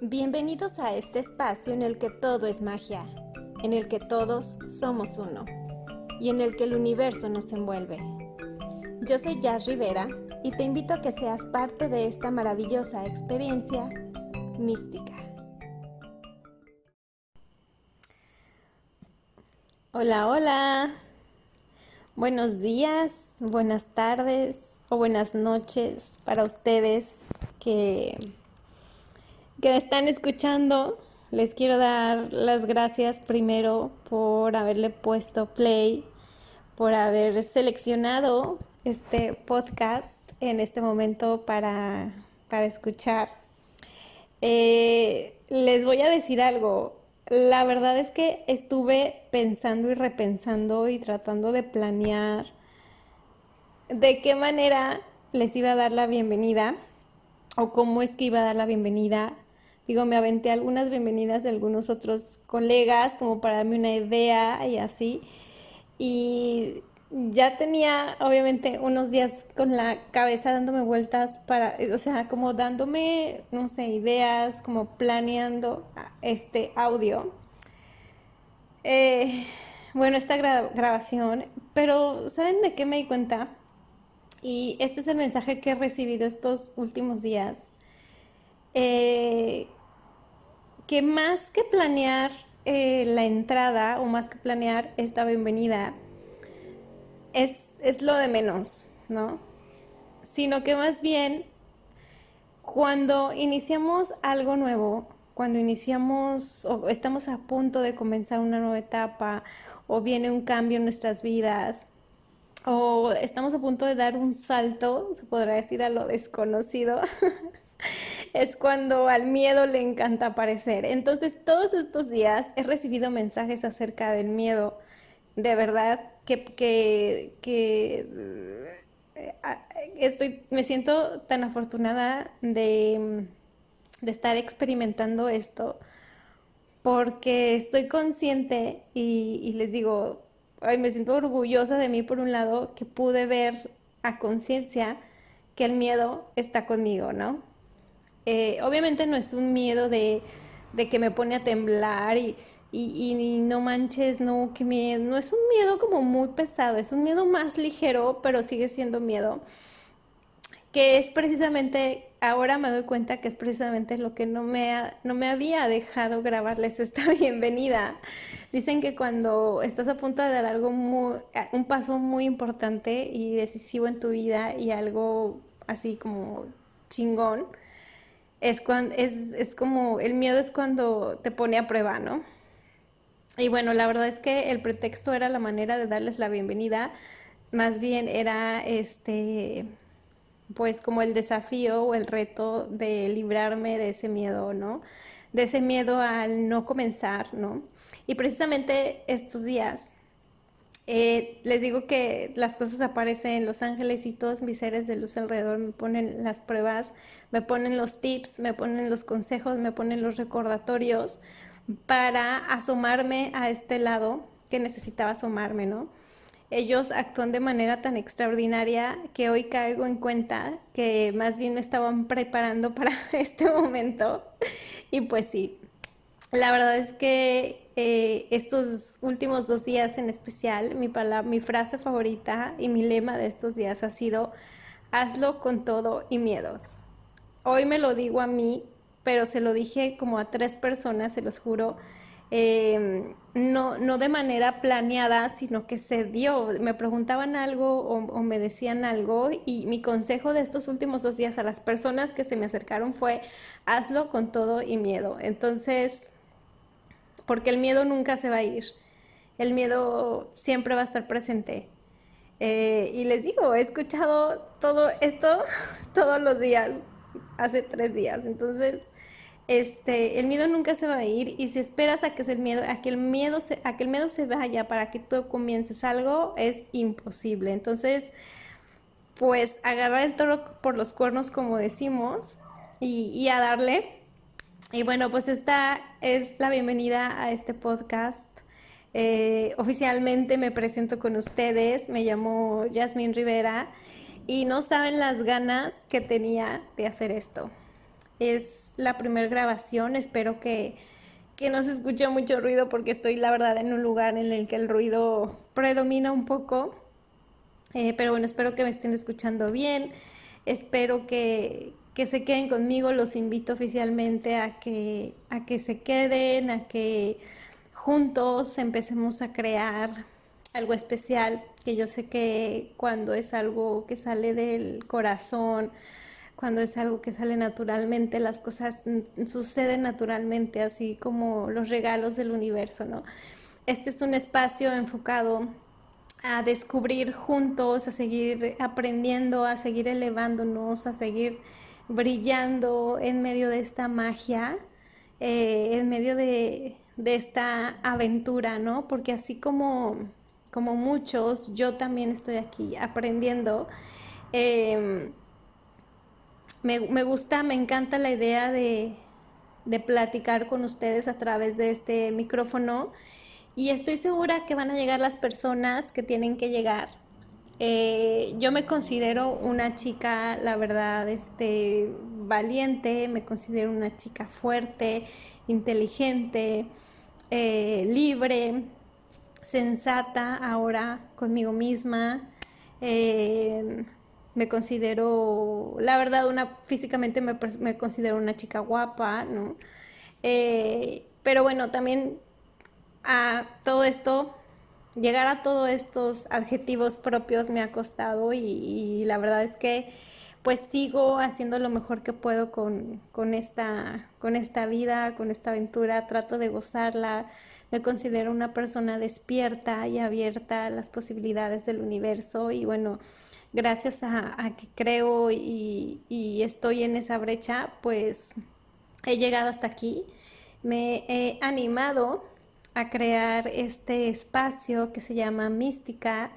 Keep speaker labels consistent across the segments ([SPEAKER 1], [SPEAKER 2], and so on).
[SPEAKER 1] Bienvenidos a este espacio en el que todo es magia, en el que todos somos uno y en el que el universo nos envuelve. Yo soy Jazz Rivera y te invito a que seas parte de esta maravillosa experiencia mística. Hola, hola. Buenos días, buenas tardes o buenas noches para ustedes que que me están escuchando, les quiero dar las gracias primero por haberle puesto play, por haber seleccionado este podcast en este momento para, para escuchar. Eh, les voy a decir algo. La verdad es que estuve pensando y repensando y tratando de planear de qué manera les iba a dar la bienvenida o cómo es que iba a dar la bienvenida Digo, me aventé algunas bienvenidas de algunos otros colegas como para darme una idea y así. Y ya tenía obviamente unos días con la cabeza dándome vueltas para, o sea, como dándome, no sé, ideas, como planeando este audio. Eh, bueno, esta grabación, pero ¿saben de qué me di cuenta? Y este es el mensaje que he recibido estos últimos días. Eh, que más que planear eh, la entrada o más que planear esta bienvenida, es, es lo de menos, ¿no? Sino que más bien cuando iniciamos algo nuevo, cuando iniciamos o estamos a punto de comenzar una nueva etapa o viene un cambio en nuestras vidas o estamos a punto de dar un salto, se podrá decir a lo desconocido, es cuando al miedo le encanta aparecer. Entonces, todos estos días he recibido mensajes acerca del miedo, de verdad, que, que, eh, estoy, me siento tan afortunada de, estar experimentando esto, porque estoy consciente y, y les digo, ay, me siento orgullosa de mí por un lado, que pude ver a conciencia que el miedo está conmigo, ¿no? Eh, obviamente no es un miedo de, que me pone a temblar y, no manches, no, que miedo, no es un miedo como muy pesado, es un miedo más ligero, pero sigue siendo miedo, que es precisamente, ahora me doy cuenta que es precisamente lo que no me, no me había dejado grabarles esta bienvenida. Dicen que cuando estás a punto de dar algo muy, un paso muy importante y decisivo en tu vida y algo así como chingón, es, cuando, es, es como, el miedo es cuando te pone a prueba, ¿no? Y bueno, la verdad es que el pretexto era la manera de darles la bienvenida, más bien era este, pues como el desafío o el reto de librarme de ese miedo, ¿no? De ese miedo al no comenzar, ¿no? Y precisamente estos días eh, les digo que las cosas aparecen en Los Ángeles y todos mis seres de luz alrededor me ponen las pruebas, me ponen los tips, me ponen los consejos, me ponen los recordatorios para asomarme a este lado que necesitaba asomarme, ¿no? Ellos actúan de manera tan extraordinaria que hoy caigo en cuenta que más bien me estaban preparando para este momento y pues sí, la verdad es que eh, estos últimos dos días en especial, mi, mi frase favorita y mi lema de estos días ha sido, hazlo con todo y miedos. Hoy me lo digo a mí, pero se lo dije como a tres personas, se los juro, em, no, no de manera planeada, sino que se dio. Me preguntaban algo o, o, me decían algo y mi consejo de estos últimos dos días a las personas que se me acercaron fue, hazlo con todo y miedo. Entonces, porque el miedo nunca se va a ir. El miedo siempre va a estar presente. Eh, y les digo, he escuchado todo esto todos los días, hace tres días. Entonces, este, el miedo nunca se va a ir y si esperas a que, el miedo, a que el miedo se, a que el miedo se vaya para que tú comiences algo, es imposible. Entonces, pues agarrar el toro por los cuernos, como decimos, y, y a darle y bueno, pues esta es la bienvenida a este podcast. Eh, oficialmente me presento con ustedes, me llamo Jasmine Rivera y no saben las ganas que tenía de hacer esto. Es la primera grabación, espero que, que no se escuche mucho ruido porque estoy la verdad en un lugar en el que el ruido predomina un poco. Eh, pero bueno, espero que me estén escuchando bien. Espero que, que, se queden conmigo. Los invito oficialmente a que, a que se queden, a que juntos empecemos a crear algo especial, que yo sé que cuando es algo que sale del corazón, cuando es algo que sale naturalmente, las cosas suceden naturalmente, así como los regalos del universo, ¿no? Este es un espacio enfocado a descubrir juntos, a seguir aprendiendo, a seguir elevándonos, a seguir brillando en medio de esta magia, eh, en medio de, esta aventura, ¿no? Porque así como, como muchos, yo también estoy aquí aprendiendo. Em, me, me, gusta, me encanta la idea de, de platicar con ustedes a través de este micrófono y estoy segura que van a llegar las personas que tienen que llegar. Eh, yo me considero una chica, la verdad, este, valiente, me considero una chica fuerte, inteligente, eh, libre, sensata ahora conmigo misma. Eh, me considero, la verdad, una, físicamente me, me considero una chica guapa, ¿no? pero bueno, también a todo esto, llegar a todos estos adjetivos propios me ha costado y, la verdad es que pues sigo haciendo lo mejor que puedo con, esta, con esta vida, con esta aventura, trato de gozarla, me considero una persona despierta y abierta a las posibilidades del universo y bueno, gracias a, que creo y, y, estoy en esa brecha, pues he llegado hasta aquí, me he animado a crear este espacio que se llama Mística.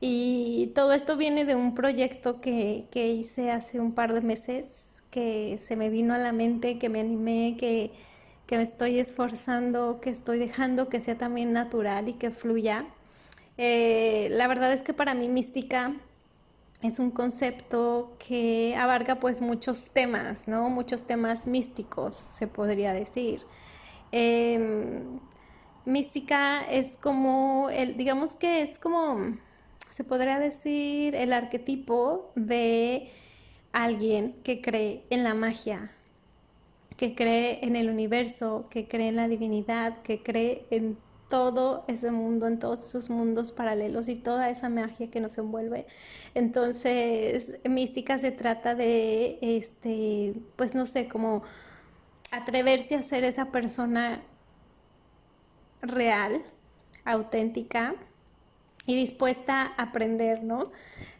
[SPEAKER 1] Y todo esto viene de un proyecto que, hice hace un par de meses, que se me vino a la mente, que me animé, que, me estoy esforzando, que estoy dejando que sea también natural y que fluya. Eh, la verdad es que para mí mística es un concepto que abarca pues muchos temas, ¿no? Muchos temas místicos, se podría decir. Em, mística es como, el, digamos que es como, se podría decir, el arquetipo de alguien que cree en la magia, que cree en el universo, que cree en la divinidad, que cree en todo ese mundo, en todos esos mundos paralelos y toda esa magia que nos envuelve. Entonces, mística se trata de, este, pues no sé, como atreverse a ser esa persona real, auténtica y dispuesta a aprender, ¿no?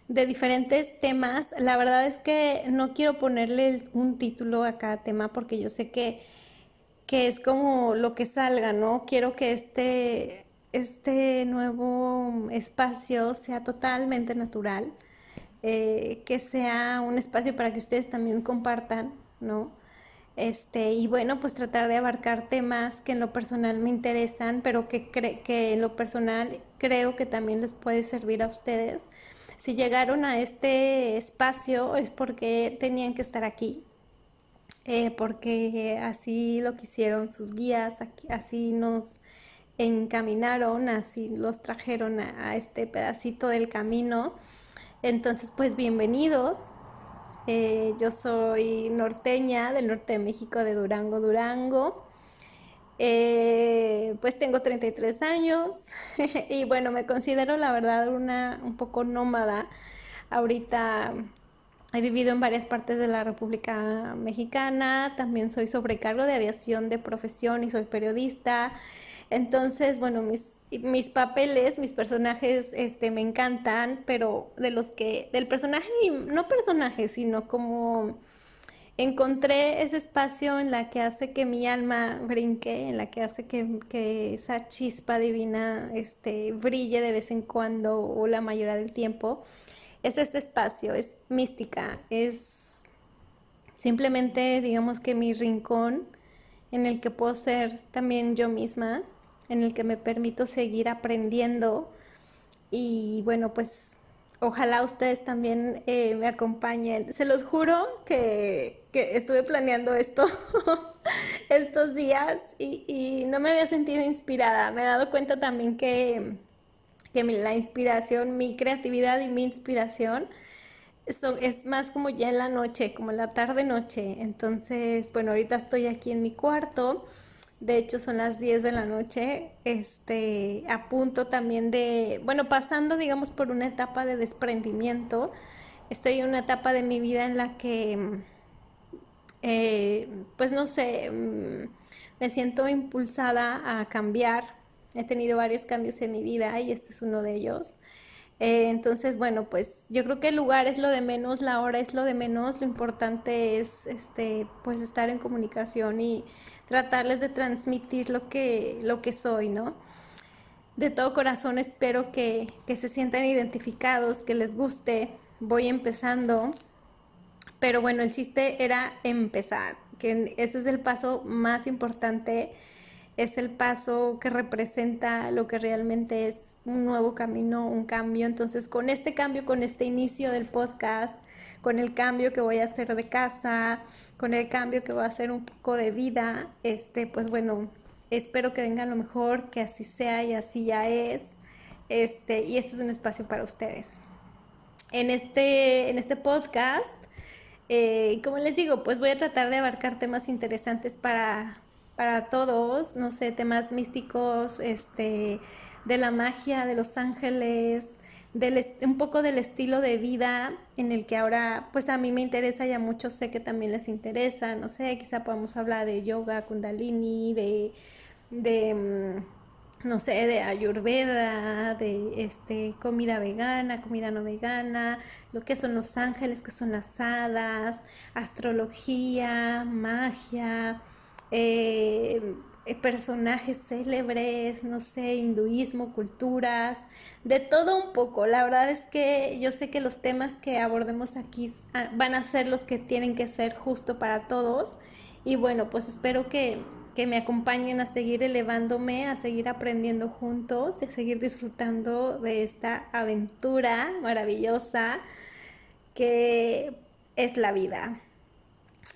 [SPEAKER 1] De diferentes temas. La verdad es que no quiero ponerle un título a cada tema porque yo sé que, que es como lo que salga, ¿no? Quiero que este, este nuevo espacio sea totalmente natural, eh, que sea un espacio para que ustedes también compartan, ¿no? Este, y bueno, pues tratar de abarcar temas que en lo personal me interesan, pero que, que en lo personal creo que también les puede servir a ustedes. Si llegaron a este espacio es porque tenían que estar aquí, eh, porque así lo quisieron sus guías, así nos encaminaron, así los trajeron a este pedacito del camino. Entonces, pues bienvenidos. Eh, yo soy norteña del norte de México, de Durango, Durango. Eh, pues tengo 33 años y bueno, me considero la verdad una un poco nómada. Ahorita he vivido en varias partes de la República Mexicana, también soy sobrecargo de aviación de profesión y soy periodista. Entonces, bueno, mis, mis papeles, mis personajes, este, me encantan, pero de los que, del personaje, no personaje, sino como encontré ese espacio en la que hace que mi alma brinque, en la que hace que, que, esa chispa divina este, brille de vez en cuando o la mayoría del tiempo, es este espacio, es mística, es simplemente, digamos que mi rincón en el que puedo ser también yo misma en el que me permito seguir aprendiendo y bueno, pues Ojalá ustedes también eh, me acompañen. Se los juro que, estuve planeando esto estos días y, no me había sentido inspirada. Me he dado cuenta también que, que la inspiración, mi creatividad y mi inspiración es más como ya en la noche, como en la tarde-noche. Entonces, bueno, ahorita estoy aquí en mi cuarto de hecho, son las 10 de la noche. Este, a punto también de, bueno, pasando, digamos, por una etapa de desprendimiento. Estoy en una etapa de mi vida en la que, eh, pues no sé, mm, me siento impulsada a cambiar. He tenido varios cambios en mi vida y este es uno de ellos. Eh, entonces, bueno, pues yo creo que el lugar es lo de menos, la hora es lo de menos, lo importante es, este, pues estar en comunicación y tratarles de transmitir lo que, lo que soy, ¿no? De todo corazón espero que, que se sientan identificados, que les guste. Voy empezando, pero bueno, el chiste era empezar, que ese es el paso más importante, es el paso que representa lo que realmente es un nuevo camino, un cambio. Entonces, con este cambio, con este inicio del podcast, con el cambio que voy a hacer de casa, con el cambio que voy a hacer un poco de vida, este, pues bueno, espero que venga lo mejor, que así sea y así ya es. Este, y este es un espacio para ustedes. En este, en este podcast, eh, como les digo, pues voy a tratar de abarcar temas interesantes para, para todos, no sé, temas místicos, este, de la magia, de los ángeles, un poco del estilo de vida en el que ahora, pues a mí me interesa y a muchos sé que también les interesa, no sé, quizá podamos hablar de yoga, kundalini, de, de mm, no sé, de ayurveda, de este, comida vegana, comida no vegana, lo que son los ángeles, que son las hadas, astrología, magia, eh, personajes célebres, no sé, hinduismo, culturas, de todo un poco. La verdad es que yo sé que los temas que abordemos aquí ah, van a ser los que tienen que ser justo para todos. Y bueno, pues espero que, que me acompañen a seguir elevándome, a seguir aprendiendo juntos, a seguir disfrutando de esta aventura maravillosa que es la vida.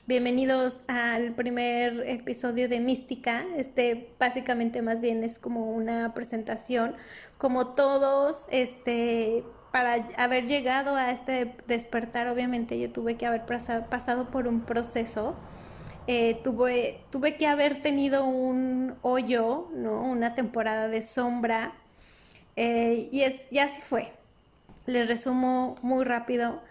[SPEAKER 1] Bienvenidos al primer episodio de Mística. Este básicamente más bien es como una presentación. Como todos, este, para haber llegado a este despertar, obviamente yo tuve que haber pasado por un proceso. Eh, tuve, tuve que haber tenido un hoyo, ¿no? una temporada de sombra. Eh, y, es, así fue. Les resumo muy rápido.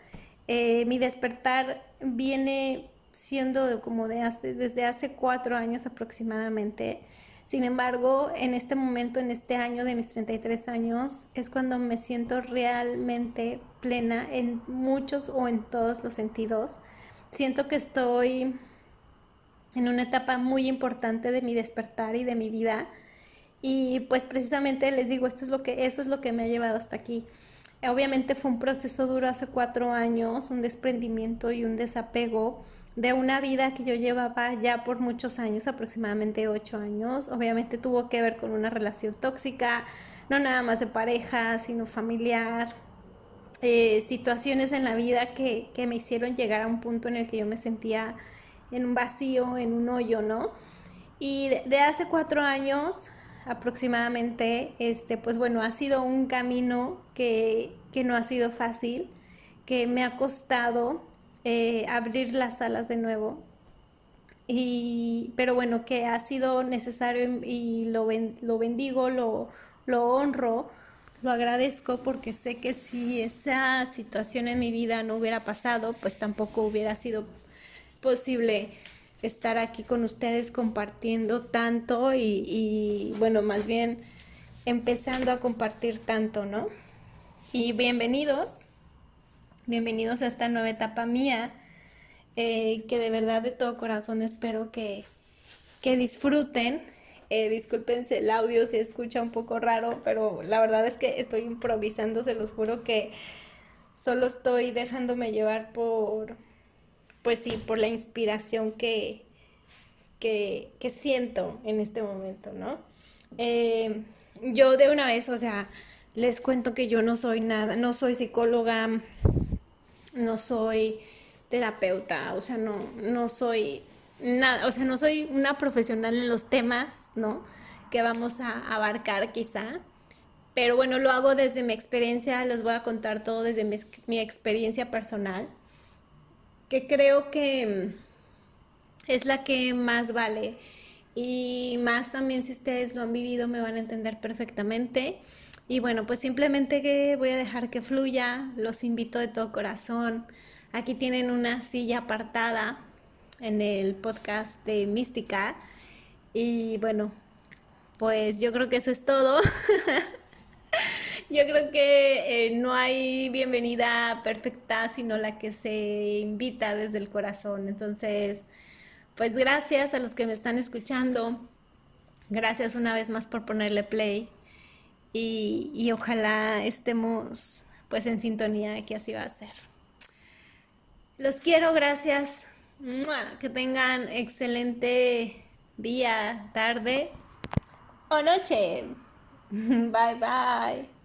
[SPEAKER 1] Eh, mi despertar viene siendo como de hace, desde hace cuatro años aproximadamente. Sin embargo, en este momento, en este año de mis 33 años, es cuando me siento realmente plena en muchos o en todos los sentidos. Siento que estoy en una etapa muy importante de mi despertar y de mi vida. Y pues precisamente les digo, esto es lo que, eso es lo que me ha llevado hasta aquí. Obviamente fue un proceso duro hace cuatro años, un desprendimiento y un desapego de una vida que yo llevaba ya por muchos años, aproximadamente ocho años. Obviamente tuvo que ver con una relación tóxica, no nada más de pareja, sino familiar. Eh, situaciones en la vida que, me hicieron llegar a un punto en el que yo me sentía en un vacío, en un hoyo, ¿no? Y de, hace cuatro años aproximadamente, este, pues bueno, ha sido un camino que, que no ha sido fácil, que me ha costado eh, abrir las alas de nuevo. Y, pero bueno, que ha sido necesario y lo, lo bendigo, lo, lo honro, lo agradezco porque sé que si esa situación en mi vida no hubiera pasado, pues tampoco hubiera sido posible estar aquí con ustedes compartiendo tanto y, bueno, más bien empezando a compartir tanto, ¿no? Y bienvenidos bienvenidos a esta nueva etapa mía, eh, que de verdad de todo corazón espero que, que disfruten. Eh, discúlpense el audio si escucha un poco raro, pero la verdad es que estoy improvisando, se los juro que solo estoy dejándome llevar por, pues sí, por la inspiración que, que, siento en este momento, ¿no? Eh, yo de una vez, o sea, les cuento que yo no soy nada, no soy psicóloga, no soy terapeuta, o sea, no, no soy nada, o sea, no soy una profesional en los temas, ¿no? Que vamos a abarcar quizá. Pero bueno, lo hago desde mi experiencia, les voy a contar todo desde mi, mi experiencia personal, que creo que es la que más vale. Y más también si ustedes lo han vivido me van a entender perfectamente. Y bueno, pues simplemente que voy a dejar que fluya, los invito de todo corazón. Aquí tienen una silla apartada en el podcast de Mística. Y bueno, pues yo creo que eso es todo. yo creo que eh, no hay bienvenida perfecta, sino la que se invita desde el corazón. Entonces, pues gracias a los que me están escuchando. Gracias una vez más por ponerle play. Y, ojalá estemos pues en sintonía que así va a ser. Los quiero, gracias. Que tengan excelente día, tarde o noche. Bye bye.